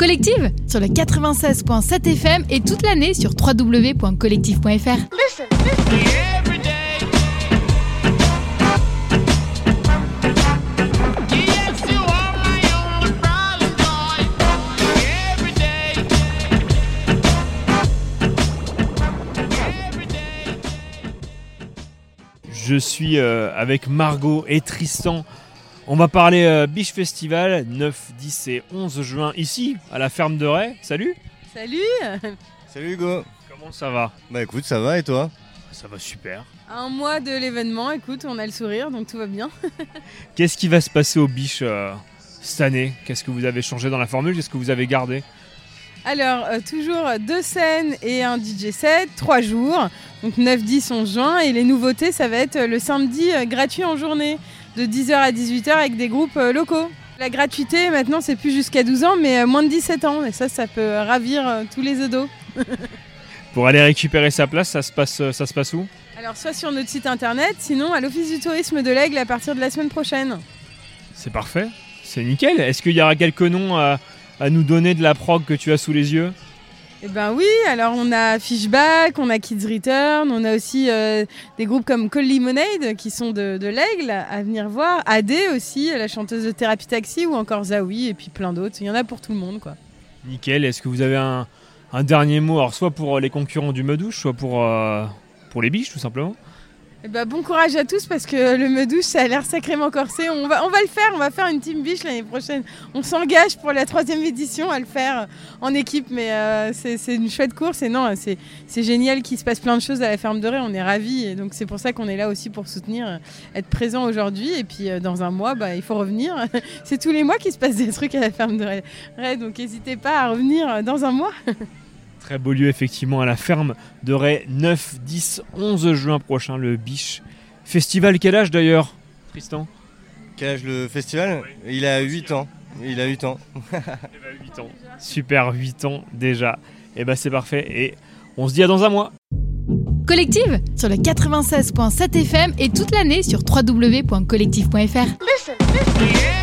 Collective sur le 96.7 FM et toute l'année sur www.collective.fr. Je suis euh, avec Margot et Tristan. On va parler euh, Biche Festival 9, 10 et 11 juin ici à la ferme de Ray. Salut. Salut. Salut Hugo. Comment ça va? Bah écoute, ça va et toi? Ça va super. Un mois de l'événement, écoute, on a le sourire, donc tout va bien. Qu'est-ce qui va se passer aux biches euh, cette année? Qu'est-ce que vous avez changé dans la formule? Qu'est-ce que vous avez gardé? Alors, euh, toujours deux scènes et un DJ set, trois jours, donc 9, 10, 11 juin. Et les nouveautés, ça va être le samedi euh, gratuit en journée, de 10h à 18h avec des groupes euh, locaux. La gratuité, maintenant, c'est plus jusqu'à 12 ans, mais euh, moins de 17 ans. Et ça, ça peut ravir euh, tous les odos. Pour aller récupérer sa place, ça se passe, ça se passe où? Alors, soit sur notre site internet, sinon à l'Office du tourisme de l'Aigle à partir de la semaine prochaine. C'est parfait. C'est nickel. Est-ce qu'il y aura quelques noms à, à nous donner de la prog que tu as sous les yeux? Eh ben oui, alors on a Fishback, on a Kids Return, on a aussi euh, des groupes comme Call Lemonade qui sont de, l'Aigle à venir voir. AD aussi, la chanteuse de Thérapie Taxi ou encore Zawi et puis plein d'autres. Il y en a pour tout le monde quoi. Nickel. Est-ce que vous avez un, dernier mot soit pour les concurrents du Medouche, soit pour, euh, pour les biches, tout simplement? Eh ben bon courage à tous parce que le Medouche ça a l'air sacrément corsé. On va, le faire, on va faire une team biche l'année prochaine. On s'engage pour la troisième édition à le faire en équipe, mais euh, c'est une chouette course et non, c'est génial qu'il se passe plein de choses à la ferme de Ré. On est ravis et donc c'est pour ça qu'on est là aussi pour soutenir, euh, être présent aujourd'hui et puis euh, dans un mois, bah, il faut revenir. c'est tous les mois qu'il se passe des trucs à la ferme de Ré, donc n'hésitez pas à revenir dans un mois. Très beau lieu, effectivement, à la ferme de Ray, 9, 10, 11 juin prochain, le Biche Festival. Quel âge d'ailleurs, Tristan? Quel âge le festival? Il a 8 ans. Il a 8 ans. 8 ans. Super, 8 ans déjà. Et bah c'est parfait. Et on se dit à dans un mois. Collective sur le 96.7 FM et toute l'année sur www.collective.fr. Listen, listen.